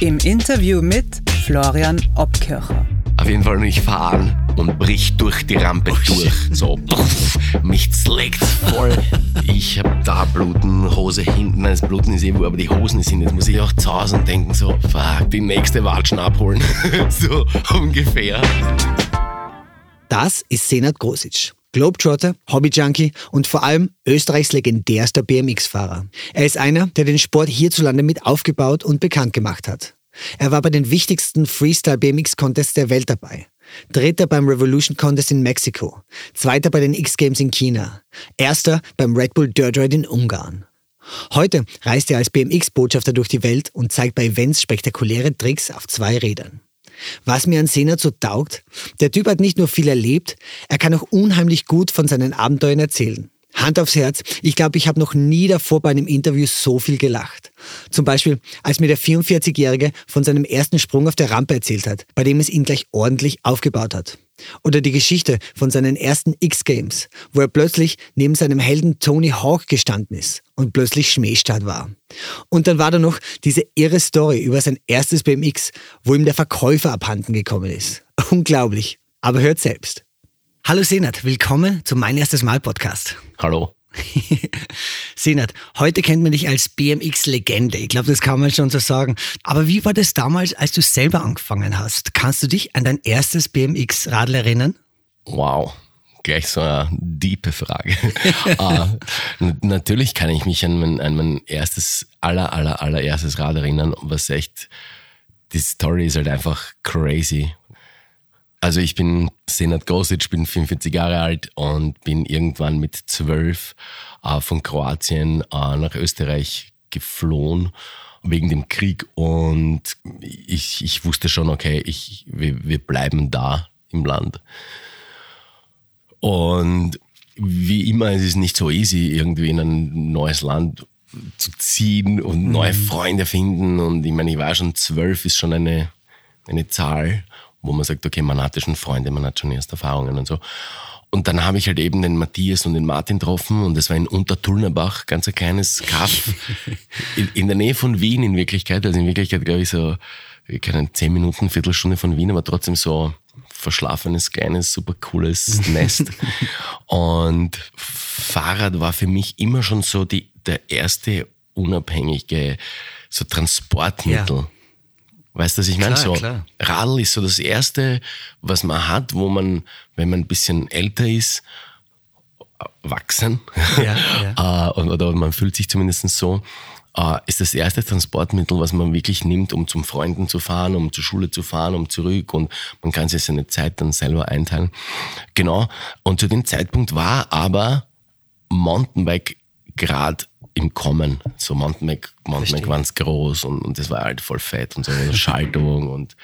im Interview mit Florian Obkircher. Auf jeden Fall nicht fahren und bricht durch die Rampe oh, durch. So, puff, mich schlägt voll. Ich hab da Bluten, Hose hinten, nein, das Bluten ist eh wo, aber die Hosen sind. Jetzt muss ich auch zu Hause und denken so, fuck, die nächste Watschen abholen. so ungefähr. Das ist Senat Grosic. Globetrotter, Hobbyjunkie und vor allem Österreichs legendärster BMX-Fahrer. Er ist einer, der den Sport hierzulande mit aufgebaut und bekannt gemacht hat. Er war bei den wichtigsten Freestyle-BMX-Contests der Welt dabei. Dritter beim Revolution Contest in Mexiko, zweiter bei den X-Games in China, erster beim Red Bull Dirt Ride in Ungarn. Heute reist er als BMX-Botschafter durch die Welt und zeigt bei Events spektakuläre Tricks auf zwei Rädern. Was mir an Senat so taugt, der Typ hat nicht nur viel erlebt, er kann auch unheimlich gut von seinen Abenteuern erzählen. Hand aufs Herz, ich glaube, ich habe noch nie davor bei einem Interview so viel gelacht. Zum Beispiel, als mir der 44-Jährige von seinem ersten Sprung auf der Rampe erzählt hat, bei dem es ihn gleich ordentlich aufgebaut hat. Oder die Geschichte von seinen ersten X-Games, wo er plötzlich neben seinem Helden Tony Hawk gestanden ist und plötzlich Schmähstart war. Und dann war da noch diese irre Story über sein erstes BMX, wo ihm der Verkäufer abhanden gekommen ist. Unglaublich. Aber hört selbst. Hallo Senat, willkommen zum Mein erstes Mal Podcast. Hallo. Senat, heute kennt man dich als BMX-Legende. Ich glaube, das kann man schon so sagen. Aber wie war das damals, als du selber angefangen hast? Kannst du dich an dein erstes BMX-Radl erinnern? Wow, gleich so eine diepe Frage. uh, natürlich kann ich mich an mein, an mein erstes, aller, aller, allererstes Rad erinnern, was echt, die Story ist halt einfach crazy. Also ich bin Senat Gosic, bin 45 Jahre alt und bin irgendwann mit zwölf äh, von Kroatien äh, nach Österreich geflohen wegen dem Krieg und ich, ich wusste schon, okay, ich, wir, wir bleiben da im Land. Und wie immer, es ist nicht so easy, irgendwie in ein neues Land zu ziehen und neue mhm. Freunde finden. Und ich meine, ich war schon zwölf, ist schon eine, eine Zahl wo man sagt, okay, man hatte schon Freunde, man hat schon erste Erfahrungen und so. Und dann habe ich halt eben den Matthias und den Martin getroffen und das war in Untertullnerbach, ganz ein kleines Kaff in, in, der Nähe von Wien in Wirklichkeit. Also in Wirklichkeit glaube ich so, keine zehn Minuten, Viertelstunde von Wien, aber trotzdem so verschlafenes, kleines, super cooles Nest. und Fahrrad war für mich immer schon so die, der erste unabhängige so Transportmittel. Ja. Weißt du, was ich meine? So, klar. Radl ist so das Erste, was man hat, wo man, wenn man ein bisschen älter ist, wachsen, ja, ja. Äh, oder man fühlt sich zumindest so, äh, ist das erste Transportmittel, was man wirklich nimmt, um zum Freunden zu fahren, um zur Schule zu fahren, um zurück und man kann sich seine Zeit dann selber einteilen. Genau. Und zu dem Zeitpunkt war aber Mountainbike gerade im Kommen. So Mountainbike, Mountainbike waren es groß und, und das war halt voll fett und so Schaltung und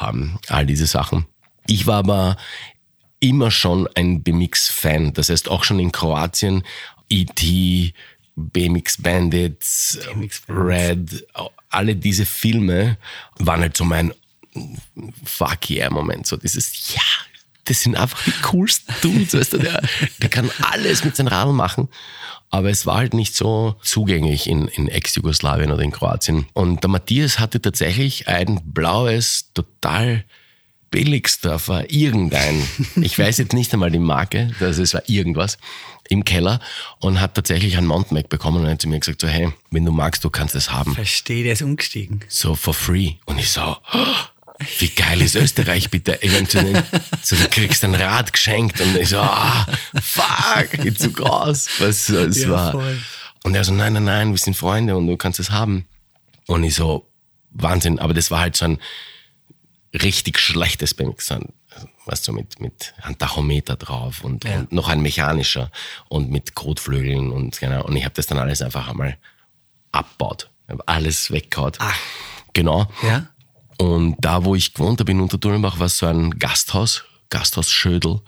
ähm, all diese Sachen. Ich war aber immer schon ein BMX-Fan. Das heißt auch schon in Kroatien E.T., BMX Bandits, BMX Red, alle diese Filme waren halt so mein Fuck yeah Moment. So dieses, ja, das sind einfach die coolsten Dudes, weißt du, der, der kann alles mit seinem Radl machen. Aber es war halt nicht so zugänglich in, in Ex-Jugoslawien oder in Kroatien. Und der Matthias hatte tatsächlich ein blaues, total Billigsdorfer, irgendein, ich weiß jetzt nicht einmal die Marke, also es war irgendwas, im Keller und hat tatsächlich ein Mountainbike bekommen und hat zu mir gesagt so, hey, wenn du magst, du kannst es haben. Verstehe, der ist umgestiegen. So for free. Und ich so, oh, wie geil ist Österreich bitte? Eventuell, so, du kriegst ein Rad geschenkt und ich so, ah, fuck, geht zu groß. Was, es ja, war. Voll. Und er so, nein, nein, nein, wir sind Freunde und du kannst es haben. Und ich so, Wahnsinn, aber das war halt so ein richtig schlechtes BMX, weißt du, mit, mit einem Tachometer drauf und, ja. und noch ein mechanischer und mit Kotflügeln und genau. Und ich habe das dann alles einfach einmal abbaut. Alles weggehauen. Genau. Ja. Und da, wo ich gewohnt habe in Unterturnbach, war so ein Gasthaus, Gasthaus Schödel.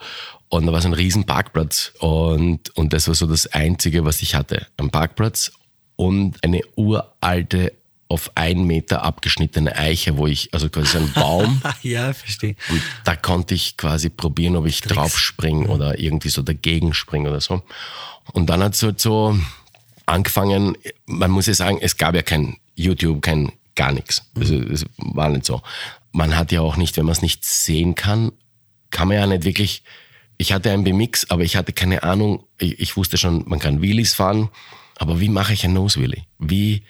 Und da war so ein riesen Parkplatz. Und, und das war so das Einzige, was ich hatte. Ein Parkplatz und eine uralte, auf einen Meter abgeschnittene Eiche, wo ich, also quasi so ein Baum. ja, verstehe. Und da konnte ich quasi probieren, ob ich Tricks. drauf springe oder irgendwie so dagegen springe oder so. Und dann hat es halt so angefangen, man muss ja sagen, es gab ja kein YouTube, kein gar nichts. Also, es war nicht so. Man hat ja auch nicht, wenn man es nicht sehen kann, kann man ja nicht wirklich. Ich hatte einen BMX, aber ich hatte keine Ahnung. Ich, ich wusste schon, man kann Wheelies fahren, aber wie mache ich ein Nose Wheelie? Wie?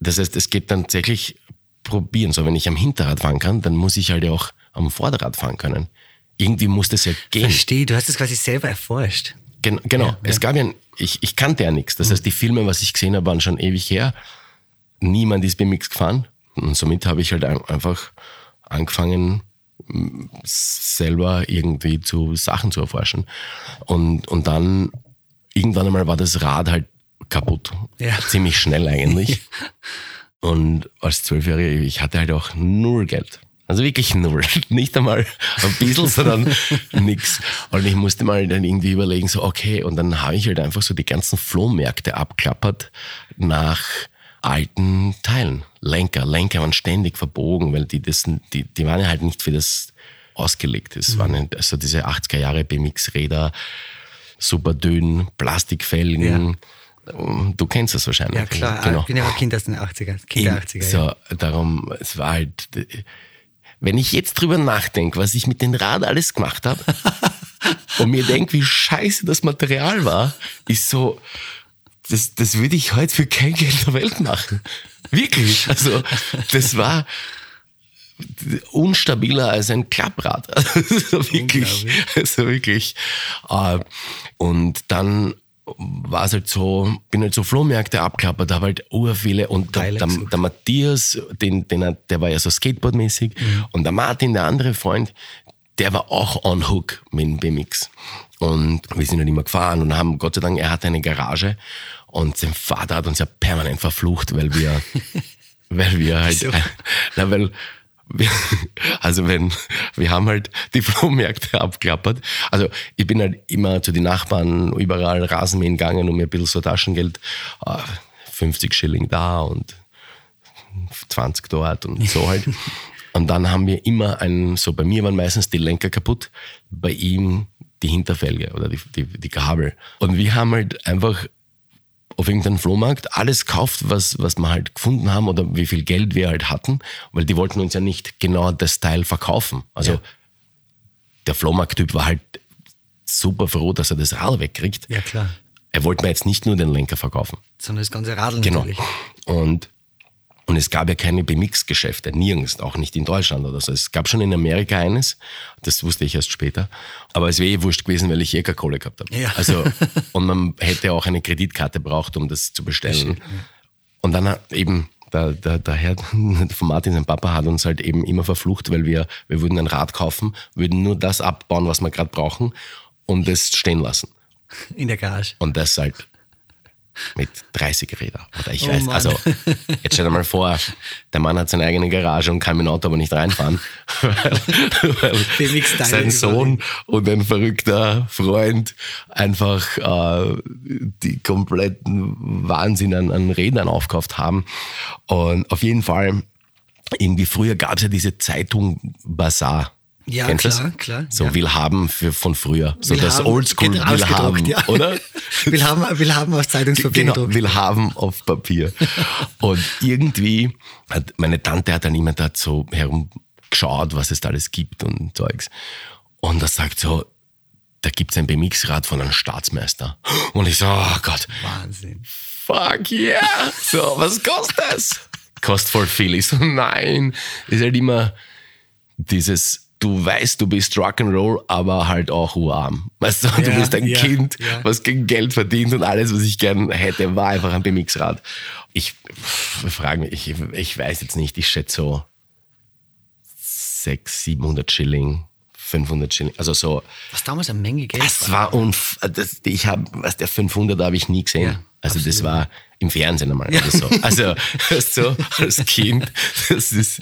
Das heißt, es geht dann tatsächlich probieren. So, wenn ich am Hinterrad fahren kann, dann muss ich halt ja auch am Vorderrad fahren können. Irgendwie muss das ja gehen. Verstehe, du hast es quasi selber erforscht. Gen genau, Ja, es ja. gab ja, ich, ich kannte ja nichts. Das heißt, die Filme, was ich gesehen habe, waren schon ewig her. Niemand ist BMX gefahren. Und somit habe ich halt ein- einfach angefangen, selber irgendwie zu Sachen zu erforschen. Und, und dann, irgendwann einmal war das Rad halt kaputt. Ja. Ziemlich schnell eigentlich. Und als Zwölfjähriger, ich hatte halt auch null Geld. Also wirklich null. Nicht einmal ein bisschen, sondern nix. Und ich musste mal dann irgendwie überlegen, so, okay, und dann habe ich halt einfach so die ganzen Flohmärkte abklappert nach alten Teilen. Lenker. Lenker waren ständig verbogen, weil die, das, die, die waren ja halt nicht für das ausgelegt. Es waren halt also diese 80er Jahre BMX-Räder, super dünn, Plastikfelgen. Du kennst das wahrscheinlich. Ja, klar. Genau. Ich bin ja auch Kind aus den 80er. Kind der 80er. So, darum, es war halt, wenn ich jetzt drüber nachdenke, was ich mit dem Rad alles gemacht habe und mir denke, wie scheiße das Material war, ist so, das, das würde ich heute für kein Geld der Welt machen. Wirklich. Also, das war unstabiler als ein Klapprad. Also wirklich. Also wirklich. Äh, Und dann war es halt so, bin halt so Flohmärkte abklappert, habe halt ur viele und der, der, der Matthias, den, den, der war ja so Skateboardmäßig und der Martin, der andere Freund, der war auch on hook mit dem BMX. Und wir sind halt immer gefahren und haben, Gott sei Dank, er hatte eine Garage und sein Vater hat uns ja permanent verflucht, weil wir, weil wir halt, Wieso? na, weil, wir, also wenn, wir haben halt die Flohmärkte abklappert. Also ich bin halt immer zu den Nachbarn überall Rasenmähen gegangen und mir ein bisschen so Taschengeld, äh, 50 Schilling da und 20 dort und so halt. Und dann haben wir immer einen, so bei mir waren meistens die Lenker kaputt, bei ihm die Hinterfelge oder die, die, die Gabel. Und wir haben halt einfach auf irgendeinem Flohmarkt alles gekauft, was, was wir halt gefunden haben oder wie viel Geld wir halt hatten, weil die wollten uns ja nicht genau das Teil verkaufen. Also Ja. der Flohmarkttyp war halt super froh, dass er das Rad wegkriegt. Ja, klar. Er wollte mir jetzt nicht nur den Lenker verkaufen. Sondern das ganze Radl Genau. natürlich. Und, und es gab ja keine BMX-Geschäfte, nirgends, auch nicht in Deutschland oder so. Es gab schon in Amerika eines, das wusste ich erst später. Aber es wäre eh wurscht gewesen, weil ich eh keine Kohle gehabt habe. Ja. Also, und man hätte auch eine Kreditkarte braucht, um das zu bestellen. Und dann eben der, der, der Herr von Martin, sein Papa, hat uns halt eben immer verflucht, weil wir, wir würden ein Rad kaufen, würden nur das abbauen, was wir gerade brauchen und das stehen lassen. In der Garage. Und das halt mit 30 Räder. Oder ich Oh weiß, Mann. also jetzt stell dir mal vor, der Mann hat seine eigene Garage und kann mit dem Auto aber nicht reinfahren. weil sein Sohn und ein verrückter Freund einfach äh, die kompletten Wahnsinn an, an Rädern aufgekauft haben. Und auf jeden Fall, irgendwie früher gab es ja diese Zeitung Bazaar. Ja, Kennst klar, das? klar, So ja. Willhaben für, von früher. So Will das Oldschool Willhaben, ja. oder? Will haben, will haben aus Zeitungspapier Genau, gedruckt. will haben auf Papier. Und irgendwie hat meine Tante hat dann immer da so herumgeschaut, was es da alles gibt und Zeugs. Und er sagt so, da gibt's ein BMX-Rad von einem Staatsmeister. Und ich so, oh Gott, Wahnsinn. fuck yeah. So, was kostet das? Kostet voll viel. Ich so, nein. Ist halt immer dieses, du weißt, du bist Rock'n'Roll, aber halt auch urarm. Weißt du, du Ja, bist ein ja, Kind, ja. was kein Geld verdient und alles, was ich gern hätte, war einfach ein BMX-Rad. Ich frage mich, ich, ich weiß jetzt nicht, ich schätze so 600, 700 Schilling, 500 Schilling, also so. Was damals eine Menge Geld Das war unf das, ich habe, was der 500 habe ich nie gesehen. Also das war im Fernsehen einmal oder so. Also so als Kind, das ist,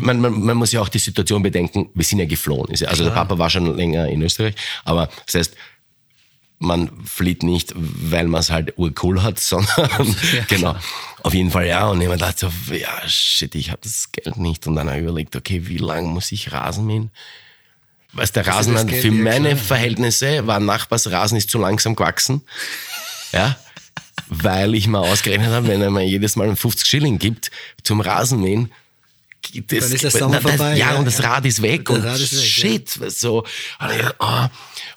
man, man, man muss ja auch die Situation bedenken, wir sind ja geflohen. Also der Papa war schon länger in Österreich, aber das heißt, man flieht nicht, weil man es halt urcool hat, sondern ja, genau. Auf jeden Fall ja. Und ich mir dachte so, ja, shit, ich habe das Geld nicht. Und dann habe ich überlegt, okay, wie lange muss ich Rasen mähen? Was der Rasen also für meine klar. Verhältnisse war Nachbarsrasen ist zu langsam gewachsen. Ja. Weil ich mal ausgerechnet habe, wenn er mir jedes Mal 50 Schilling gibt zum Rasenmähen, das, dann ist der Sommer das, vorbei. Ja, ja, und das Rad ist weg und ist weg, shit, ja. so.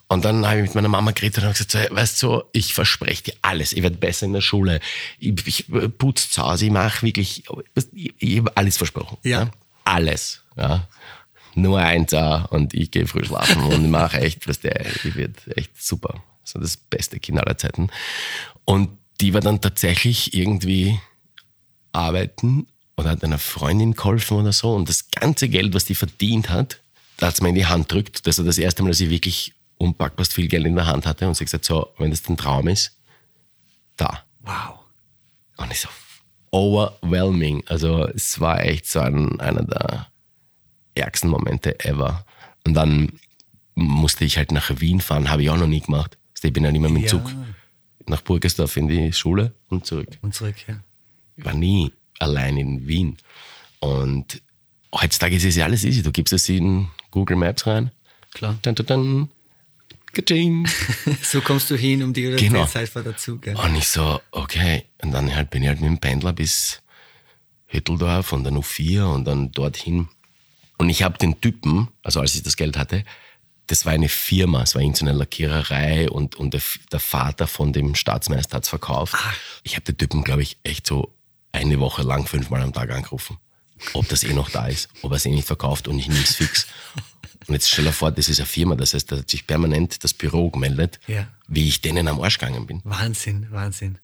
Und dann habe ich mit meiner Mama geredet und habe gesagt, weißt du, so, ich verspreche dir alles, ich werde besser in der Schule, ich, ich putze zu Hause, ich mache wirklich, ich, ich habe alles versprochen. Ja. ja. Alles. Ja. Nur eins da und ich gehe früh schlafen und mache echt, was der, ich wird echt super. So das beste Kind aller Zeiten. Und die war dann tatsächlich irgendwie arbeiten oder hat einer Freundin geholfen oder so. Und das ganze Geld, was die verdient hat, da hat es mir in die Hand drückt. Das war das erste Mal, dass ich wirklich unpackbar viel Geld in der Hand hatte und sie gesagt, so, wenn das dein Traum ist, da. Wow. Und ich so, overwhelming. Also es war echt so ein, einer der ärgsten Momente ever. Und dann musste ich halt nach Wien fahren, habe ich auch noch nie gemacht. Ich bin ja nicht mehr mit dem Zug nach Burgersdorf in die Schule und zurück. Und zurück, ja. Ich war nie allein in Wien. Und heutzutage ist es ja alles easy. Du gibst es in Google Maps rein. Klar. Dann, dann, dann. so kommst du hin um die oder genau. Zeit war dazu. Gell? Und ich so, okay. Und dann halt bin ich halt mit dem Pendler bis Hütteldorf und dann U4 und dann dorthin. Und ich habe den Typen, also als ich das Geld hatte, das war eine Firma, es war irgendeine Lackiererei und, und der, der, Vater von dem Staatsmeister hat es verkauft. Ach. Ich habe den Typen, glaube ich, echt so eine Woche lang fünfmal am Tag angerufen. Ob das eh noch da ist, ob er es eh nicht verkauft und ich nehme es fix. Und jetzt stell dir vor, das ist eine Firma, das heißt, da hat sich permanent das Büro gemeldet, ja. wie ich denen am Arsch gegangen bin. Wahnsinn, Wahnsinn.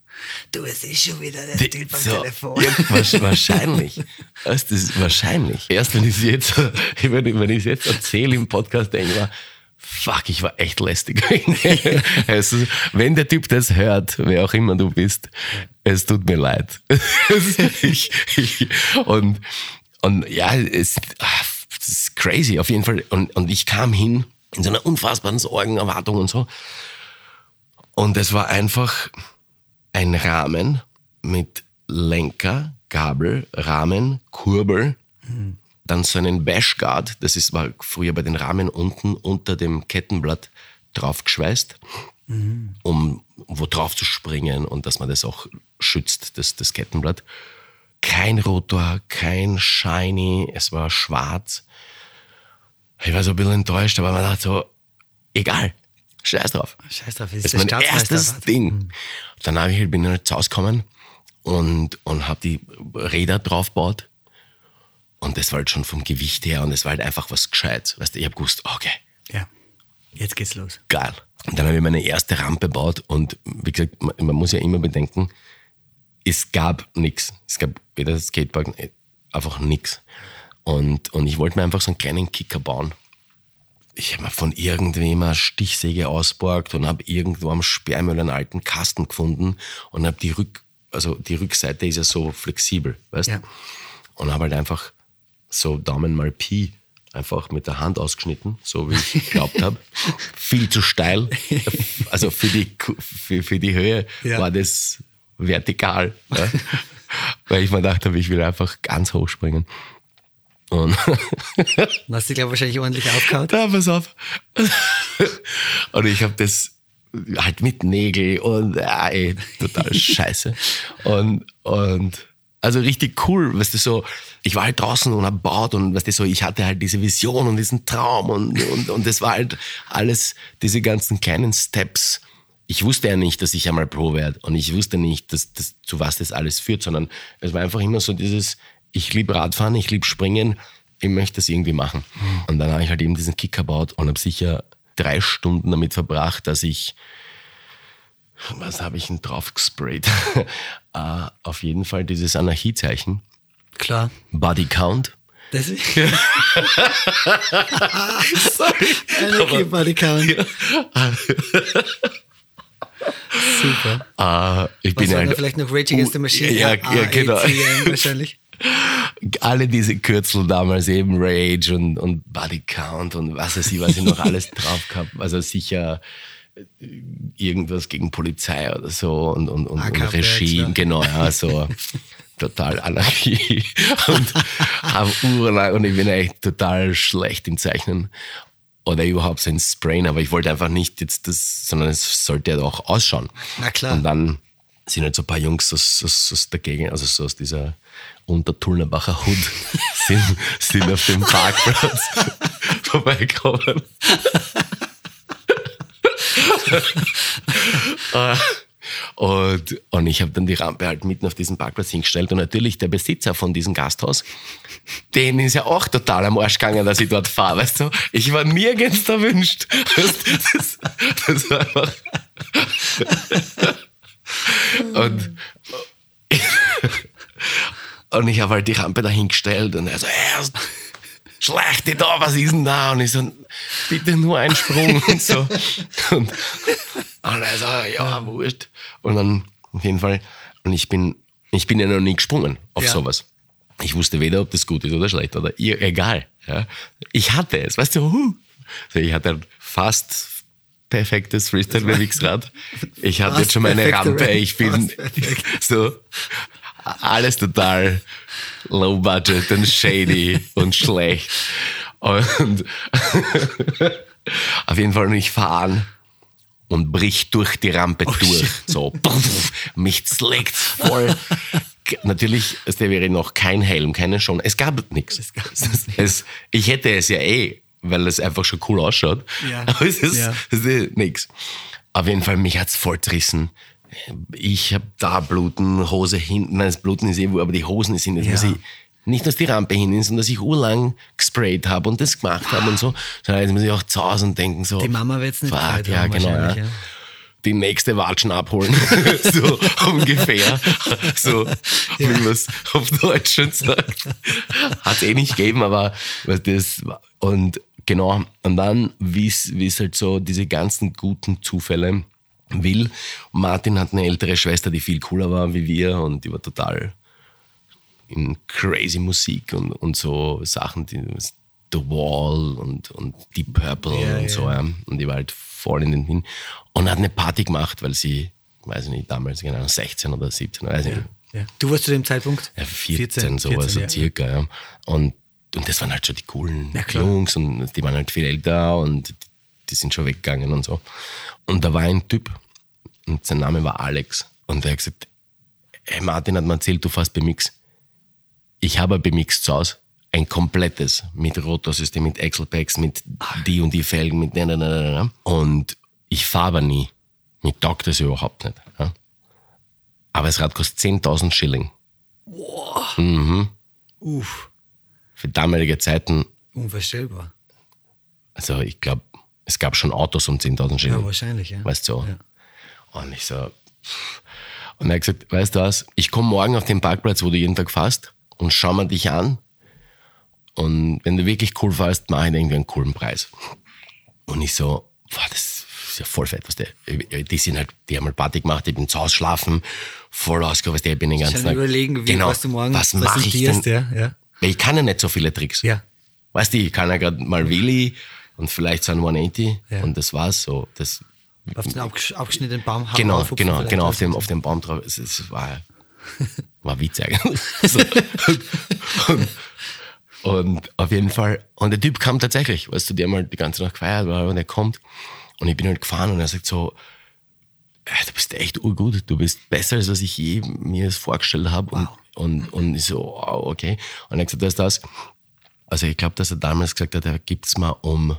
Du, es ist schon wieder der Die, Typ am so, Telefon. Ja, wahrscheinlich. das ist wahrscheinlich. Erst wenn ich es jetzt, wenn ich jetzt erzähle im Podcast, denke ich mir, fuck, ich war echt lästig. also, wenn der Typ das hört, wer auch immer du bist, es tut mir leid. ich, ich, und, und ja, es, es ist crazy auf jeden Fall. Und, und ich kam hin in so einer unfassbaren Sorgenerwartung und so. Und es war einfach ein Rahmen mit Lenker, Gabel, Rahmen, Kurbel. Mhm dann so einen Bashguard, das ist, war früher bei den Rahmen unten unter dem Kettenblatt draufgeschweißt, mhm. um wo drauf zu springen und dass man das auch schützt, das, das Kettenblatt. Kein Rotor, kein Shiny, es war schwarz. Ich war so ein bisschen enttäuscht, aber man dachte so, egal, scheiß drauf. Scheiß drauf, das ist das mein erstes Ding. Mhm. Dann habe ich, bin ich halt zu Hause gekommen und, und habe die Räder draufgebaut und das war halt schon vom Gewicht her und es war halt einfach was gescheit. Weißt du, ich habe gewusst, okay. Ja, jetzt geht's los. Geil. Und dann habe ich meine erste Rampe gebaut und wie gesagt, man, man muss ja immer bedenken, es gab nichts. Es gab weder Skatepark, einfach nichts. Und, und ich wollte mir einfach so einen kleinen Kicker bauen. Ich habe mir von irgendwem eine Stichsäge ausborgt und habe irgendwo am Sperrmüll einen alten Kasten gefunden und habe die Rück, also die Rückseite ist ja so flexibel, weißt du? Ja. Und habe halt einfach so Daumen mal Pi einfach mit der Hand ausgeschnitten, so wie ich geglaubt habe. Viel zu steil. Also für die, für, für die Höhe ja. war das vertikal. Ja? Weil ich mir gedacht habe, ich will einfach ganz hoch springen. Und Dann hast du, glaube ich, wahrscheinlich ordentlich aufgehauen. Ja, pass auf. Und ich habe das halt mit Nägel und äh, total scheiße. Und, und also richtig cool, weißt du, so, ich war halt draußen und hab baut und weißt du, so, ich hatte halt diese Vision und diesen Traum und, und, und das war halt alles, diese ganzen kleinen Steps. Ich wusste ja nicht, dass ich einmal Pro werde und ich wusste nicht, dass, dass, zu was das alles führt, sondern es war einfach immer so dieses, ich liebe Radfahren, ich liebe Springen, ich möchte das irgendwie machen. Und dann habe ich halt eben diesen Kick gebaut und habe sicher drei Stunden damit verbracht, dass ich was habe ich denn drauf gesprayt? uh, auf jeden Fall dieses Anarchiezeichen. Klar. Body Count. Das ist Sorry. Okay, Body Count. Super. Äh, ich Was bin halt, vielleicht noch Rage Against the Machine? Ja, ja, genau. AACM wahrscheinlich. Alle diese Kürzel damals eben Rage und, und Body Count und was weiß ich, was ich noch alles drauf gehabt. Also sicher äh, irgendwas gegen Polizei oder so und, und, und, und Regime, genau, ja, so total Anarchie und habe urlang und ich bin echt total schlecht im Zeichnen oder überhaupt so ein Sprayen, aber ich wollte einfach nicht jetzt das, sondern es sollte ja auch ausschauen. Na klar. Und dann sind halt so ein paar Jungs aus, aus, aus der Gegend, also so aus dieser Untertullnerbacher Hut, sind, sind auf dem Parkplatz vorbeigekommen. Und, und ich habe dann die Rampe halt mitten auf diesen Parkplatz hingestellt und natürlich der Besitzer von diesem Gasthaus, den ist ja auch total am Arsch gegangen, dass ich dort fahre, weißt du? Ich war nirgends erwünscht. Das, das war einfach... Und, und ich habe halt die Rampe dahingestellt und er so, hey, schlecht dich da, was ist denn da? Und ich so, bitte nur einen Sprung und so. Und, und er so, ja, wurscht. Und dann, auf jeden Fall, und ich bin, ich bin ja noch nie gesprungen auf Ja. sowas. Ich wusste weder, ob das gut ist oder schlecht oder ihr, egal. Ja. Ich hatte es, weißt du, huh. also ich hatte fast perfektes Freestyle-Remix-Rad. Ich hatte jetzt schon meine Rampe, ich bin so alles total low budget und shady und schlecht. Und auf jeden Fall nicht fahren und bricht durch die Rampe durch. So, puff, mich schlägt voll. Natürlich, es wäre noch kein Helm, keine schon. Es gab nichts. Es es, ich hätte es ja eh, weil es einfach schon cool ausschaut. Ja. Aber es ist, Ja. es ist nichts. Auf jeden Fall, mich hat's voll zerrissen. Ich habe da Bluten, Hose hinten, nein, das Bluten ist eh aber die Hosen sind jetzt, Ja. dass ich nicht, dass die Rampe hin ist und dass ich urlang gesprayt habe und das gemacht habe und so, sondern jetzt muss ich auch zu Hause und denken so. Die Mama wird's nicht fuck, ja, genau, ja. ja. Die nächste Watschen abholen. so ungefähr. So, wie man es auf Deutsch schon sagt. Hat eh nicht gegeben, aber was das war- und genau, und dann, es wie es halt so diese ganzen guten Zufälle will. Martin hat eine ältere Schwester, die viel cooler war wie wir und die war total in crazy Musik und, und so Sachen, die The Wall und, und Deep Purple Ja, und ja. so. Ja. Und die war halt voll in den hin und hat eine Party gemacht, weil sie, weiß ich nicht, damals genau 16 oder 17, weiß ich nicht, Ja. Du warst zu dem Zeitpunkt? ja, 14, sowas, 14, so ja. circa. Ja. Und, und das waren halt schon die coolen Ja. Jungs und die waren halt viel älter und die sind schon weggegangen und so. Und da war ein Typ und sein Name war Alex und der hat gesagt, hey Martin hat mir erzählt, du fährst BMX. Ich habe ein BMX zu Hause, ein komplettes, mit Rotorsystem, mit Axle-Packs, mit die und die Felgen, mit ne, ne, ne, ne. Und ich fahre aber nie. Mir taugt das überhaupt nicht. Ja. Aber das Rad kostet 10.000 Schilling. Uff, Für damalige Zeiten, unvorstellbar. also ich glaube, es gab schon Autos um 10.000 Ja, Schilling. wahrscheinlich, ja. Weißt du. Ja. Und ich so, pff. und er hat gesagt, weißt du was, ich komme morgen auf den Parkplatz, wo du jeden Tag fährst und schau mir dich an. Und wenn du wirklich cool fährst, mache ich irgendwie einen coolen Preis. Und ich so, boah, das ist ja voll fett, was der, die sind halt, die haben halt Party gemacht, ich bin zu Hause schlafen, voll ausgegangen, was der, ich bin den ganzen Tag. überlegen, wie, genau, was du morgen was mache ich denn? ja. ja. Weil Ich kann ja nicht so viele Tricks. Ja. Weißt du, ich kann ja gerade mal Willi und vielleicht so ein 180 Ja. und das war's so. Das, Auf den abgesch abgeschnittenen Baum genau, genau, genau, auf dem, auf dem Baum drauf. Es, es war, war Witz eigentlich. So. Und, und auf jeden Fall, und der Typ kam tatsächlich, weißt du, die haben halt die ganze Nacht gefeiert, war, und er kommt und ich bin halt gefahren und er sagt so, "Ey, du bist echt urgut, du bist besser, als was ich je mir das vorgestellt habe. Und, und, und ich so, wow, okay. Und er hat gesagt, das ist das. Also ich glaube, dass er damals gesagt hat, er gibt's mal um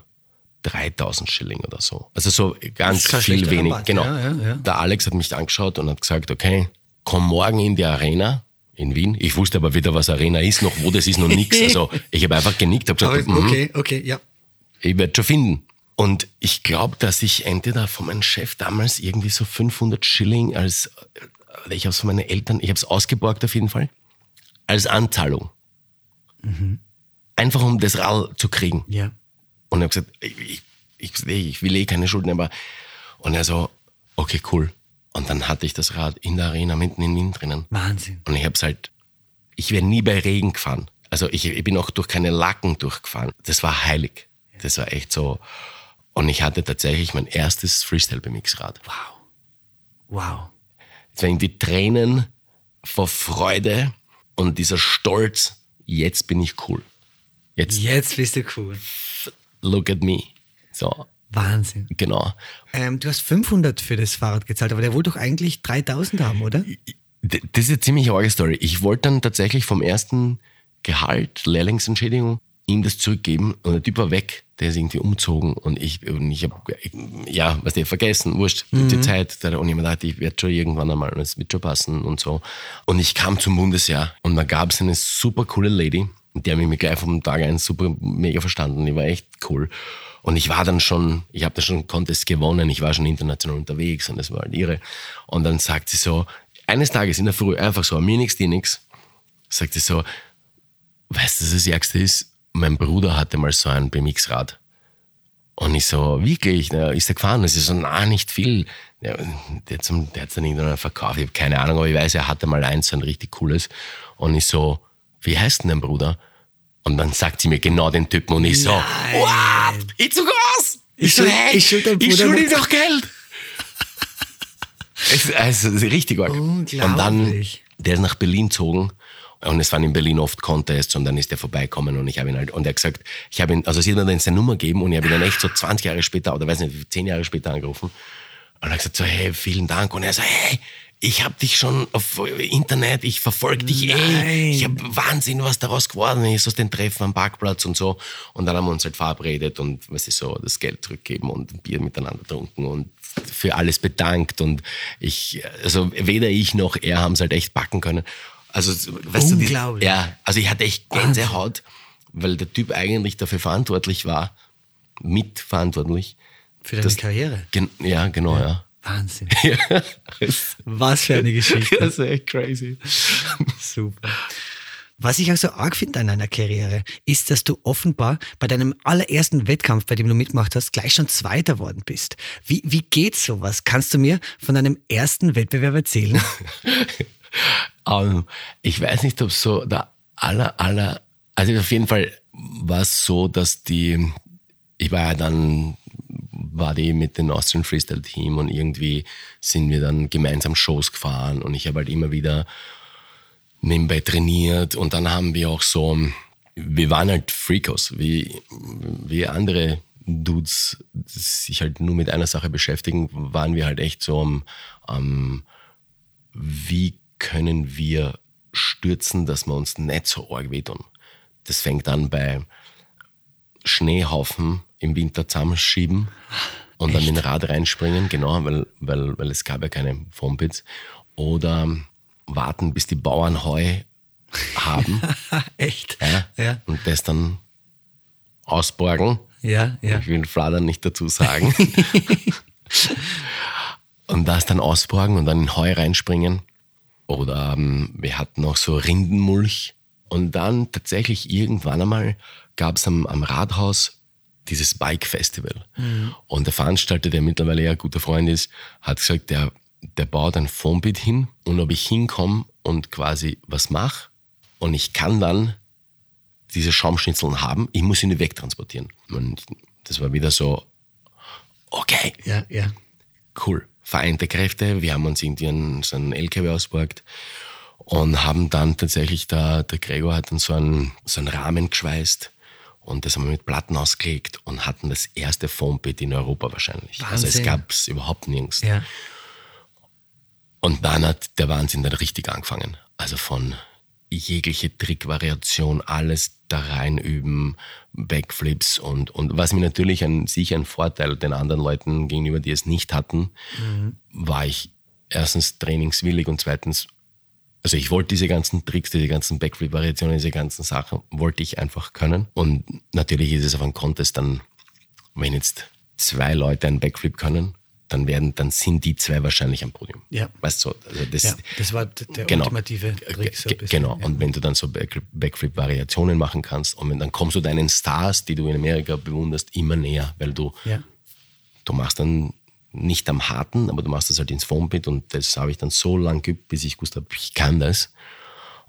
3000 Schilling oder so. Also so ganz viel wenig. Rabatt, Genau. ja, ja, ja. Der Alex hat mich angeschaut und hat gesagt, okay, komm morgen in die Arena in Wien. Ich wusste aber weder, was Arena ist, noch wo das ist, noch nichts. Also ich habe einfach genickt, habe Aber, gesagt, mhm, okay, okay, ja. ich werde schon finden. Und ich glaube, dass ich entweder von meinem Chef damals irgendwie so 500 Schilling als, oder ich habe es von meinen Eltern, ich habe es ausgeborgt auf jeden Fall, als Anzahlung. Einfach um das Rall zu kriegen. Ja. Und ich habe gesagt, ich, ich, ich, will eh keine Schulden, aber. Und er so, okay, cool. Und dann hatte ich das Rad in der Arena mitten in Wien drinnen. Wahnsinn. Und ich habe es halt, ich wäre nie bei Regen gefahren. Also ich, ich bin auch durch keine Lacken durchgefahren. Das war heilig. Das war echt so. Und ich hatte tatsächlich mein erstes Freestyle-BMX-Rad. Wow. Wow. Es waren die Tränen vor Freude und dieser Stolz. Jetzt bin ich cool. Jetzt Jetzt bist du cool. Look at me. So, Wahnsinn. genau. Ähm, du hast 500 für das Fahrrad gezahlt, aber der wollte doch eigentlich 3000 haben, oder? Das ist eine ziemlich arge Story. Ich wollte dann tatsächlich vom ersten Gehalt, Lehrlingsentschädigung, ihm das zurückgeben und der Typ war weg. Der ist irgendwie umzogen und ich, und ich habe, ja, was der vergessen, wurscht, die Zeit. Da- Und mir dachte, ich werde schon irgendwann einmal, und es wird schon passen und so. Und ich kam zum Bundesjahr und da gab es eine super coole Lady, die hat mich gleich vom Tag eins super mega verstanden. Die war echt cool. Und ich war dann schon, ich habe da schon Contest gewonnen, ich war schon international unterwegs und das war halt ihre. Und dann sagt sie so, eines Tages in der Früh, einfach so, mir nix, dir nix, sagt sie so, weißt du, was das Ärgste ist? Mein Bruder hatte mal so ein BMX-Rad. Und ich so, wirklich? Na, ist er gefahren? Und sie so, na, nicht viel. Der, zum- der hat dann irgendwann verkauft. Ich habe keine Ahnung, aber ich weiß, er hatte mal eins, so ein richtig cooles. Und ich so, wie heißt denn dein Bruder? Und dann sagt sie mir genau den Typen und ich so, what? Ich zu groß! Ich so, hey, ich schuld ich schuld ihm doch Geld! es, also, richtig arg. Und dann, der ist nach Berlin gezogen und es waren in Berlin oft Contests und dann ist der vorbeikommen und ich habe ihn halt, und er hat gesagt, ich habe ihn, also sie hat mir dann seine Nummer gegeben und ich habe ihn dann echt so 20 Jahre später oder weiß nicht, 10 Jahre später angerufen und er hat gesagt so, hey, vielen Dank und er so, hey, ich habe dich schon auf Internet, ich verfolge dich eh, ich habe Wahnsinn, was daraus geworden ist aus den Treffen am Parkplatz und so und dann haben wir uns halt verabredet und was ist so, das Geld zurückgeben und ein Bier miteinander trunken und für alles bedankt und ich, also weder ich noch er haben es halt echt backen können. Also, weißt Unglaublich. Du, die, ja, also ich hatte echt Gänsehaut, weil der Typ eigentlich dafür verantwortlich war, mitverantwortlich. Für deine Das- Karriere. Gen ja, genau, ja. Wahnsinn. ja. Was für eine Geschichte. das ist echt crazy. Super. Was ich auch so arg finde an deiner Karriere, ist, dass du offenbar bei deinem allerersten Wettkampf, bei dem du mitgemacht hast, gleich schon Zweiter worden bist. Wie, wie geht sowas? Kannst du mir von deinem ersten Wettbewerb erzählen? Ähm, ich weiß nicht, ob so der aller, aller, also auf jeden Fall war es so, dass die, ich war ja dann, war die mit dem Austrian Freestyle Team und irgendwie sind wir dann gemeinsam Shows gefahren und ich habe halt immer wieder nebenbei trainiert und dann haben wir auch so, wir waren halt Freakos, wie, wie andere Dudes sich halt nur mit einer Sache beschäftigen, waren wir halt echt so am, am wie können wir stürzen, dass wir uns nicht so arg wehtun. Das fängt an bei Schneehaufen im Winter zusammenschieben und dann in ein Rad reinspringen, genau, weil, weil, weil es gab ja keine Foampits. Oder warten, bis die Bauern Heu haben Echt? ja, Ja. und das dann ausborgen. Ja, ja. Ich will Fladern nicht dazu sagen. und das dann ausborgen und dann in Heu reinspringen. Oder ähm, wir hatten auch so Rindenmulch. Und dann tatsächlich irgendwann einmal gab es am, am Rathaus dieses Bike Festival. Und der Veranstalter, der mittlerweile ja ein guter Freund ist, hat gesagt, der, der baut ein Foambit hin und ob ich hinkomme und quasi was mache und ich kann dann diese Schaumschnitzeln haben, ich muss sie nicht wegtransportieren. Und das war wieder so, okay, Ja, ja. cool. Vereinte Kräfte, wir haben uns irgendwie einen, so einen LKW ausgeborgt und haben dann tatsächlich, da, der Gregor hat dann so einen, so einen Rahmen geschweißt und das haben wir mit Platten ausgelegt und hatten das erste Foampit in Europa wahrscheinlich. Also es Wahnsinn. gab es überhaupt nirgends. Ja. Und dann hat der Wahnsinn dann richtig angefangen. Also von jegliche Trickvariation, alles da rein üben, Backflips und, und was mir natürlich ein, sicher ein Vorteil den anderen Leuten gegenüber, die es nicht hatten, war ich erstens trainingswillig und zweitens, also ich wollte diese ganzen Tricks, diese ganzen Backflip-Variationen, diese ganzen Sachen, wollte ich einfach können. Und natürlich ist es auf einem Contest dann, wenn jetzt zwei Leute einen Backflip können, dann werden, dann sind die zwei wahrscheinlich am Podium. Ja. Weißt du, also das, ja. Das war der Genau. ultimative Trick. So. Genau. Ja. Und wenn du dann so Back- Backflip-Variationen machen kannst und wenn, dann kommst du deinen Stars, die du in Amerika bewunderst, immer näher, weil du, Ja. du machst dann nicht am harten, aber du machst das halt ins Foambit und das habe ich dann so lang geübt, bis ich gewusst habe, ich kann das.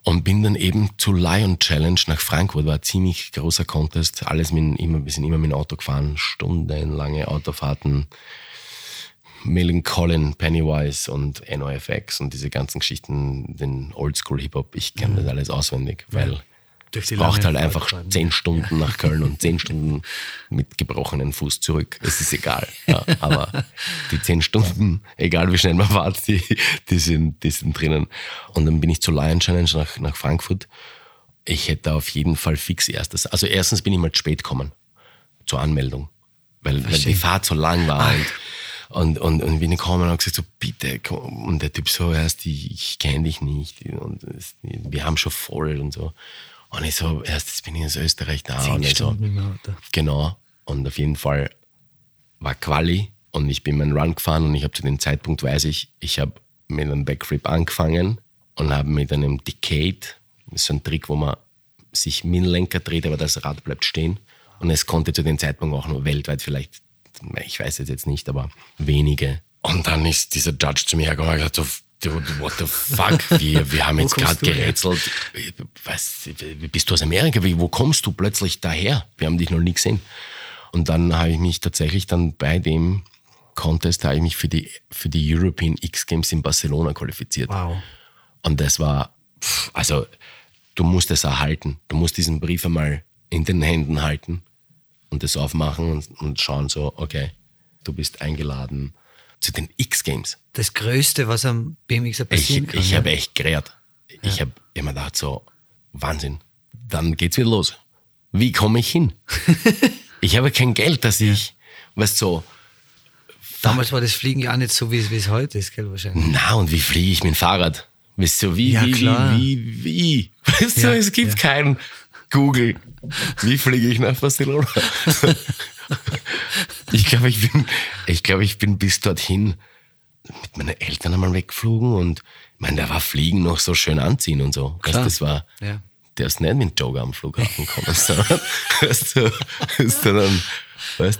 Und bin dann eben zu Lion Challenge nach Frankfurt, war ein ziemlich großer Contest. Alles mit, immer, wir sind immer mit dem Auto gefahren, stundenlange Autofahrten. Millen Collin, Pennywise und NOFX und diese ganzen Geschichten, den Oldschool Hip-Hop, ich kenne das alles auswendig, weil Durch die braucht halt einfach zehn Stunden nach Köln und zehn Stunden mit gebrochenen Fuß zurück. Es ist egal. Ja, aber die zehn Stunden, egal wie schnell man fährt, die, die, sind, die sind drinnen. Und dann bin ich zur Lion Challenge nach, nach Frankfurt. Ich hätte auf jeden Fall fix erstes. Also erstens bin ich mal zu spät gekommen zur Anmeldung, weil, weil die. Fahrt so lang war. Und, und, und, und bin gekommen und habe gesagt, so bitte, komm. Und der Typ so, erst, ich, ich kenne dich nicht und es, wir haben schon voll und so. Und ich so, erst jetzt bin ich aus Österreich da. Zehn und ich so. Genau. Und auf jeden Fall war Quali und ich bin meinen Run gefahren und ich habe zu dem Zeitpunkt, weiß ich, ich habe mit einem Backflip angefangen und habe mit einem Decade, das ist so ein Trick, wo man sich mit dem Lenker dreht, aber das Rad bleibt stehen. Und es konnte zu dem Zeitpunkt auch nur weltweit vielleicht, ich weiß es jetzt nicht, aber wenige. Und dann ist dieser Judge zu mir hergekommen und hat gesagt, so, what the fuck? Wir, wir haben jetzt gerade gerätselt. Was, bist du aus Amerika? Wie, wo kommst du plötzlich daher? Wir haben dich noch nie gesehen. Und dann habe ich mich tatsächlich dann bei dem Contest habe ich mich für die, für die European X Games in Barcelona qualifiziert. Wow. Und das war, also du musst es erhalten. Du musst diesen Brief einmal in den Händen halten und das aufmachen und, und schauen so, okay, du bist eingeladen zu den X Games. Das Größte, was am BMX Ich, passieren kann. ich ja. habe echt gerät. Ich habe immer gedacht, so, Wahnsinn. Dann geht's wieder los. Wie komme ich hin? ich habe kein Geld, dass ich, weißt so, Damals war das Fliegen ja auch nicht so, wie es, heute ist, gell, wahrscheinlich. na, und wie fliege ich mit dem Fahrrad? Weißt du, wie, Ja, wie, klar. wie, wie, wie? Weißt du, Ja, es gibt ja. keinen Google. Wie fliege ich nach Barcelona? ich glaube, ich bin, ich glaube, ich bin bis dorthin mit meinen Eltern einmal weggeflogen und, ich meine, da war Fliegen noch so schön anziehen und so. Weißt, Klar. du, das war, Ja. der ist nicht mit Jogger am Flughafen gekommen, sondern, weißt du, weißt du, dann, weißt,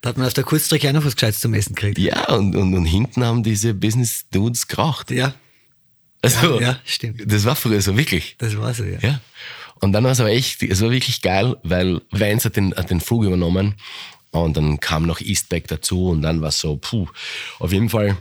Da hat man auf der Kurzstrecke auch noch was Gescheites zum Essen gekriegt. ja, und, und, und hinten haben diese Business Dudes geraucht. Ja, Also, Ja, ja, stimmt. Das war früher so, wirklich. das war so, ja. Ja. Und dann war es aber echt, es war wirklich geil, weil Vance hat den, hat den Flug übernommen und dann kam noch Eastback dazu und dann war es so, puh, auf jeden Fall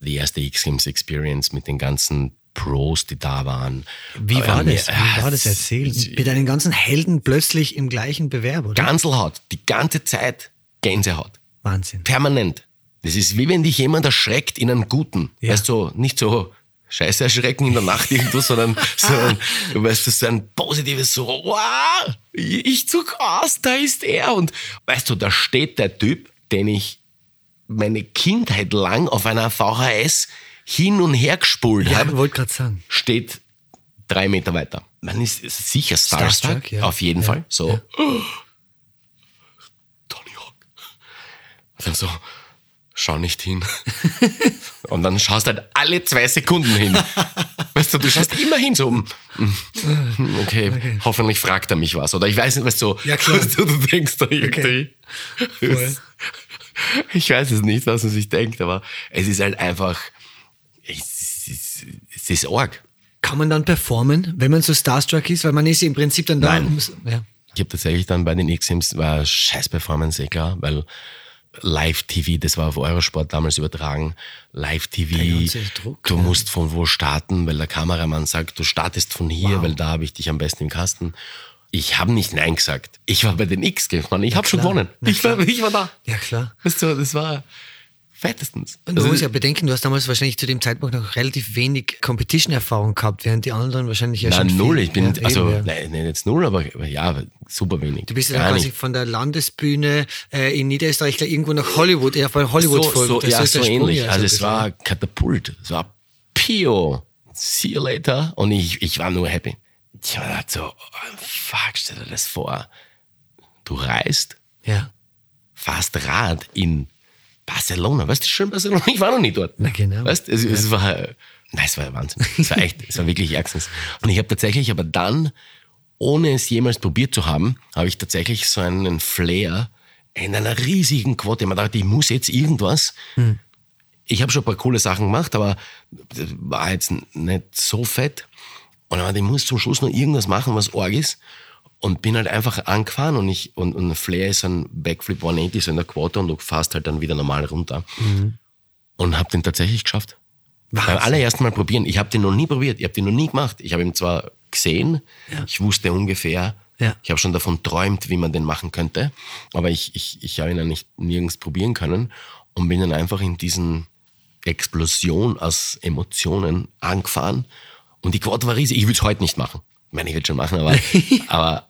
die erste X-Games Experience mit den ganzen Pros, die da waren. Wie war Ähm, das? Wie ja, war das erzählen? Mit deinen ganzen Helden plötzlich im gleichen Bewerb, oder? Ganselhaut, die ganze Zeit Gänsehaut. Wahnsinn. Permanent. Das ist wie wenn dich jemand erschreckt in einem Guten. Ja. Weißt du, nicht so scheiße erschrecken in der Nacht irgendwo, sondern, sondern du weißt, das ist ein positives so, wow, ich zog aus, da ist er. Und weißt du, da steht der Typ, den ich meine Kindheit lang auf einer VHS hin und her gespult Ja, habe, wollte gerade sagen. steht drei Meter weiter. Man ist sicher starstruck, Starstruck, ja. auf jeden Ja. Fall. So, Tony Hawk. Und dann so, schau nicht hin. Und dann schaust halt alle zwei Sekunden hin. Weißt du, du schaust immer hin, so, mm, okay, hoffentlich fragt er mich was. Oder ich weiß nicht, weißt du, Ja, klar. du, du denkst da irgendwie. Voll. Ich weiß es nicht, was man sich denkt, aber es ist halt einfach, es ist, es ist arg. Kann man dann performen, wenn man so starstruck ist? Weil man ist im Prinzip dann da. Nein. Ja. Ich habe tatsächlich dann bei den X-Games, war scheiß Performance, eh klar, weil Live-TV, das war auf Eurosport damals übertragen, Live-TV, du musst von wo starten, weil der Kameramann sagt, du startest von hier, Wow. weil da habe ich dich am besten im Kasten. Ich habe nicht Nein gesagt. Ich war bei den X-Games, Mann, ich habe schon gewonnen. Ich war, ich war da. ja, klar. Weißt du, das war fettestens. Und du Also, musst ja bedenken, du hast damals wahrscheinlich zu dem Zeitpunkt noch relativ wenig Competition-Erfahrung gehabt, während die anderen wahrscheinlich ja Nein, schon null. viel- Ich bin, ja, eben, also, ja. nein, nein, jetzt null, aber, aber ja, super wenig. Du bist ja dann quasi nicht. von der Landesbühne äh, in Niederösterreich gleich irgendwo nach Hollywood, ja, bei Hollywood so, folgen. so, Das ja, so Sprung, ähnlich. so also ein es war Katapult. Es war Pio. See you later. Und ich, ich war nur happy. Ich war halt so, oh, fuck, stell dir das vor. Du reist, Ja, fährst Rad in Barcelona. Weißt du, schön Barcelona? Ich war noch nie dort. Na genau. Weißt es, es war, nein, es war Wahnsinn. Es war echt, es war wirklich ärgstens. Und ich habe tatsächlich aber dann, ohne es jemals probiert zu haben, habe ich tatsächlich so einen Flair in einer riesigen Quote. Man dachte, ich muss jetzt irgendwas, ich habe schon ein paar coole Sachen gemacht, aber war jetzt nicht so fett. Und dann, ich muss zum Schluss noch irgendwas machen, was arg ist. Und bin halt einfach angefahren und ich, und, und Flair ist ein Backflip 180 so in der Quote und du fährst halt dann wieder normal runter. Mhm. Und habe den tatsächlich geschafft. Wahnsinn. Beim allerersten Mal probieren. Ich habe den noch nie probiert, ich habe den noch nie gemacht. Ich habe ihn zwar gesehen, ja. ich wusste ungefähr, ja. ich habe schon davon träumt, wie man den machen könnte, aber ich, ich, ich habe ihn dann nicht nirgends probieren können und bin dann einfach in diesen Explosion aus Emotionen angefahren und die Quad war riesig. Ich würde es heute nicht machen. Ich meine, ich würde schon machen, aber, aber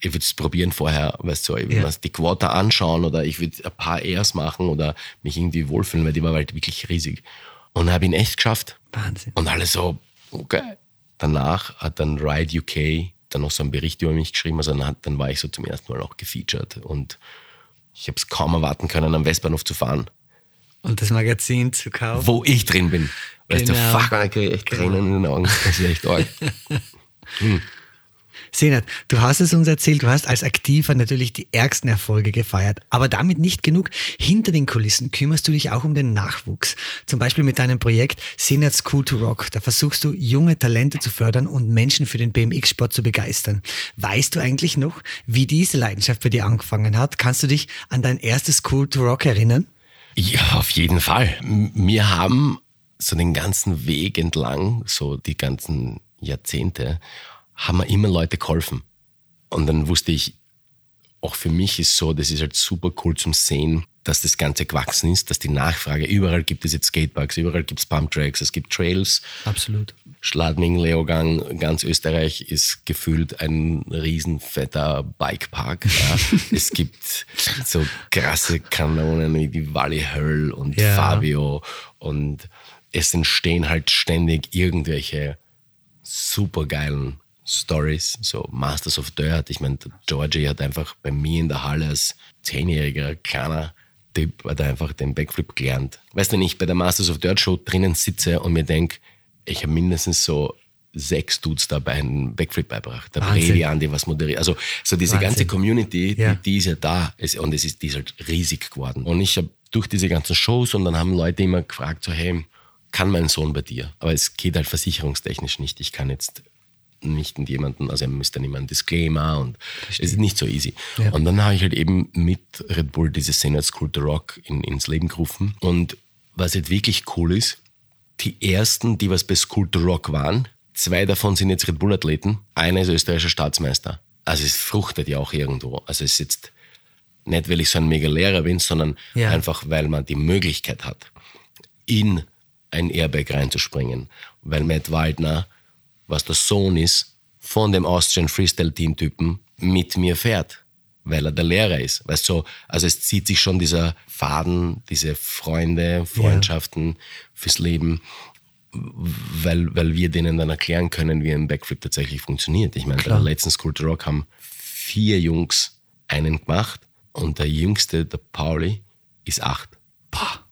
ich würde es probieren vorher, weißt du, ich würde ja. die Quota anschauen oder ich würde ein paar Airs machen oder mich irgendwie wohlfühlen, weil die war halt wirklich riesig. Und habe ihn echt geschafft. Wahnsinn. Und alle so, okay. Danach hat dann Ride UK dann noch so einen Bericht über mich geschrieben. Also dann, dann war ich so zum ersten Mal auch gefeatured. Und ich habe es kaum erwarten können, am Westbahnhof zu fahren. Und das Magazin zu kaufen. Wo ich drin bin. Weißt genau. du, fuck, ich kriege echt Tränen in den Augen. Das ist echt arg. hm. Senat, du hast es uns erzählt, du hast als Aktiver natürlich die ärgsten Erfolge gefeiert, aber damit nicht genug. Hinter den Kulissen kümmerst du dich auch um den Nachwuchs. Zum Beispiel mit deinem Projekt Senat School to Rock. Da versuchst du, junge Talente zu fördern und Menschen für den BMX-Sport zu begeistern. Weißt du eigentlich noch, wie diese Leidenschaft bei dir angefangen hat? Kannst du dich an dein erstes School to Rock erinnern? Ja, auf jeden Fall. Wir haben so den ganzen Weg entlang, so die ganzen Jahrzehnte, haben mir immer Leute geholfen. Und dann wusste ich, auch für mich ist so, das ist halt super cool zum Sehen, dass das Ganze gewachsen ist, dass die Nachfrage, überall gibt es jetzt Skateparks, überall gibt es Pumptracks, es gibt Trails. Absolut. Schladming, Leogang, ganz Österreich ist gefühlt ein riesen fetter Bikepark. Ja. es gibt so krasse Kanonen wie die Wally Höll und ja. Fabio und es entstehen halt ständig irgendwelche supergeilen Stories, so Masters of Dirt. Ich meine, Georgie hat einfach bei mir in der Halle als zehnjähriger kleiner Typ hat einfach den Backflip gelernt. Weißt du, wenn ich bei der Masters of Dirt Show drinnen sitze und mir denke, ich habe mindestens so sechs Dudes dabei einen Backflip beibracht. Der Brady, Andy was moderiert. Also so diese Wahnsinn. ganze Community, ja. die, die, ist ja da und es ist, die ist halt riesig geworden. Und ich habe durch diese ganzen Shows und dann haben Leute immer gefragt, so hey, kann mein Sohn bei dir? Aber es geht halt versicherungstechnisch nicht. Ich kann jetzt nicht mit jemandem, also er müsste dann immer ein Disclaimer und Verstehe. es ist nicht so easy. Ja. Und dann habe ich halt eben mit Red Bull diese Szene School to Rock in, ins Leben gerufen. Und was jetzt wirklich cool ist, die ersten, die was bei School to Rock waren, zwei davon sind jetzt Red Bull Athleten, einer ist österreichischer Staatsmeister. Also es fruchtet ja auch irgendwo. Also es ist jetzt nicht, weil ich so ein mega Lehrer bin, sondern ja. einfach, weil man die Möglichkeit hat, in ein Airbag reinzuspringen. Weil Matt Waldner was der Sohn ist von dem Austrian Freestyle-Team-Typen, mit mir fährt, weil er der Lehrer ist. Weißt du, also es zieht sich schon dieser Faden, diese Freunde, Freundschaften ja. fürs Leben, weil, weil wir denen dann erklären können, wie ein Backflip tatsächlich funktioniert. Ich meine, bei der letzten School to Rock haben vier Jungs einen gemacht und der jüngste, der Pauli, ist acht. Boah.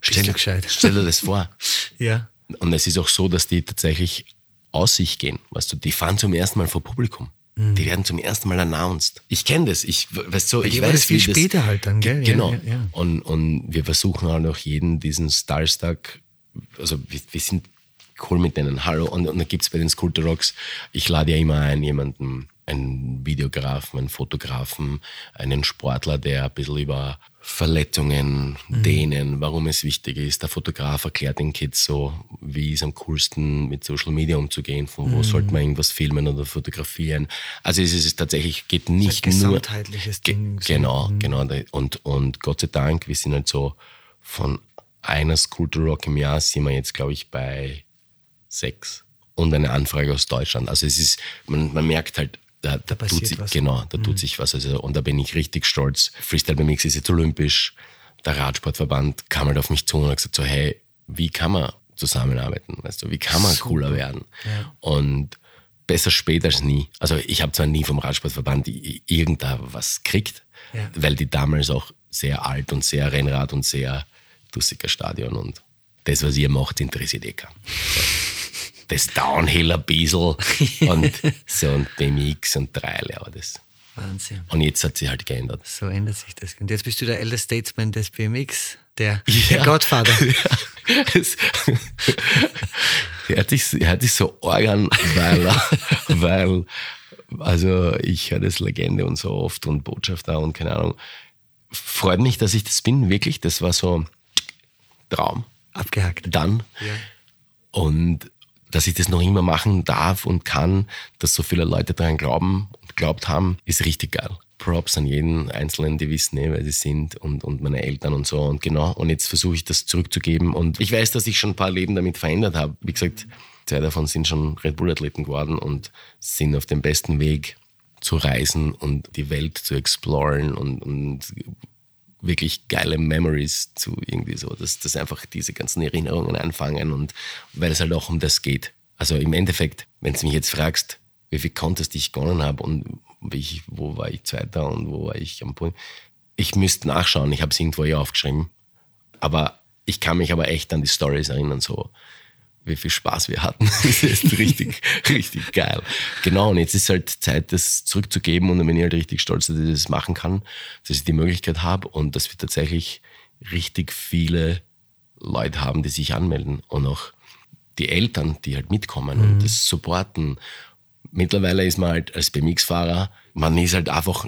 Stell, stell dir das vor. ja. Und es ist auch so, dass die tatsächlich aus sich gehen. Weißt du, die fahren zum ersten Mal vor Publikum. Mhm. Die werden zum ersten Mal announced. Ich kenne das. Ich, weißt du, ich weiß, das viel später das, halt dann, gell? Genau. Ja, ja. Und, und wir versuchen halt auch jeden diesen Starstack, also wir, wir sind cool mit denen. Hallo. Und, und dann gibt es bei den Sculptor Rocks, ich lade ja immer ein, jemanden, einen Videografen, einen Fotografen, einen Sportler, der ein bisschen über Verletzungen, mhm. Dehnen, warum es wichtig ist. Der Fotograf erklärt den Kids so, wie es am coolsten mit Social Media umzugehen, von wo mhm. sollte man irgendwas filmen oder fotografieren. Also es ist tatsächlich, geht nicht ein nur... Ding. Genau, mhm. genau. Und, und Gott sei Dank, wir sind halt so von einer School to Rock im Jahr sind wir jetzt, glaube ich, bei sechs. Und eine Anfrage aus Deutschland. Also es ist, man, man merkt halt, da, da, da tut sich, was. Genau, da mhm. tut sich was. Also, und da bin ich richtig stolz. Freestyle BMX ist jetzt olympisch. Der Radsportverband kam halt auf mich zu und hat gesagt so, hey, wie kann man zusammenarbeiten? Weißt du, wie kann man Super. cooler werden? Ja. Und besser spät als nie. Also ich habe zwar nie vom Radsportverband irgendda was gekriegt, ja. weil die damals auch sehr alt und sehr Rennrad und sehr dussiger Stadion und das, was ihr macht, interessiert eh keinen. Das Downhill ein bisschen und so ein BMX und Treile, aber das. Wahnsinn. Und jetzt hat sich halt geändert. So ändert sich das. Und jetzt bist du der Elder Statesman des BMX, der, der Ja. Gottvater. Ja. Es- er, hat sich, er hat sich so organ, weil, weil also ich höre das Legende und so oft und Botschafter und keine Ahnung. Freut mich, dass ich das bin, wirklich. Das war so Traum. Abgehackt. Dann. Ja. Und dass ich das noch immer machen darf und kann, dass so viele Leute daran glauben und geglaubt haben, ist richtig geil. Props an jeden Einzelnen, die wissen, eh, wer sie sind und, und meine Eltern und so. Und genau, und jetzt versuche ich das zurückzugeben. Und ich weiß, dass ich schon ein paar Leben damit verändert habe. Wie gesagt, zwei davon sind schon Red Bull-Athleten geworden und sind auf dem besten Weg zu reisen und die Welt zu exploren und, und wirklich geile Memories zu irgendwie so, dass, dass einfach diese ganzen Erinnerungen anfangen und weil es halt auch um das geht. Also im Endeffekt, wenn du mich jetzt fragst, wie viel Contest ich gewonnen habe und wie ich, wo war ich Zweiter und wo war ich am Punkt, ich müsste nachschauen, ich habe es irgendwo hier aufgeschrieben, aber ich kann mich aber echt an die Stories erinnern, so wie viel Spaß wir hatten. Das ist richtig, richtig geil. Genau, und jetzt ist halt Zeit, das zurückzugeben und dann bin ich halt richtig stolz, dass ich das machen kann, dass ich die Möglichkeit habe und dass wir tatsächlich richtig viele Leute haben, die sich anmelden und auch die Eltern, die halt mitkommen und das supporten. Mittlerweile ist man halt als BMX-Fahrer, man ist halt einfach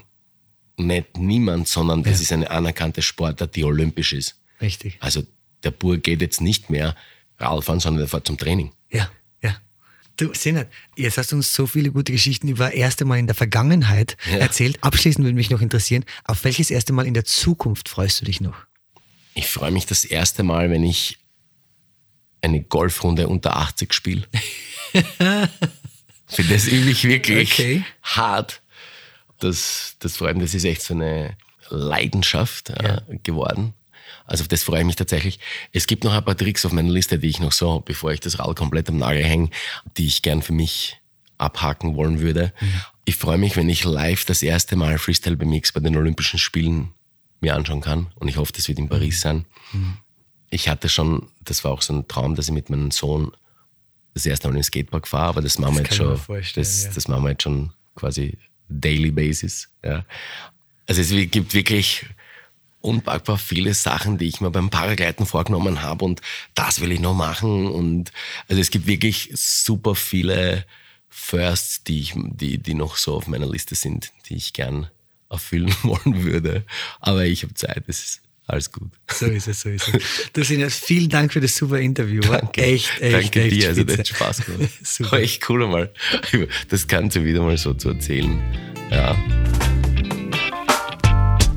nicht niemand, sondern das ist eine anerkannte Sportart, die olympisch ist. Richtig. Also der Bur geht jetzt nicht mehr Radfahren, sondern er fährt zum Training. Ja, ja. Du, Senat, jetzt hast du uns so viele gute Geschichten über erste Mal in der Vergangenheit Ja. erzählt. Abschließend würde mich noch interessieren, auf welches erste Mal in der Zukunft freust du dich noch? Ich freue mich das erste Mal, wenn ich eine Golfrunde unter 80 spiele. Finde das wirklich, wirklich Okay. hart. Das, das freut mich, das ist echt so eine Leidenschaft äh, geworden. Also auf das freue ich mich tatsächlich. Es gibt noch ein paar Tricks auf meiner Liste, die ich noch so, bevor ich das Rad komplett am Nagel hänge, die ich gern für mich abhaken wollen würde. Ich freue mich, wenn ich live das erste Mal Freestyle BMX bei den Olympischen Spielen mir anschauen kann. Und ich hoffe, das wird in Paris sein. Ich hatte schon, das war auch so ein Traum, dass ich mit meinem Sohn das erste Mal im Skatepark fahre, aber das machen wir jetzt schon, das, ja. das machen wir jetzt schon quasi daily basis. Ja. Also es gibt wirklich unpackbar viele Sachen, die ich mir beim Paragleiten vorgenommen habe und das will ich noch machen und also es gibt wirklich super viele Firsts, die ich, die, die noch so auf meiner Liste sind, die ich gern erfüllen wollen würde. Aber ich habe Zeit, es ist alles gut. So ist es, so ist es. Du Senat, vielen Dank für das super Interview. Danke. Echt, echt, Danke echt dir, also das hat Spaß gemacht. Super. War echt cool einmal. Das Ganze wieder mal so zu erzählen. Ja.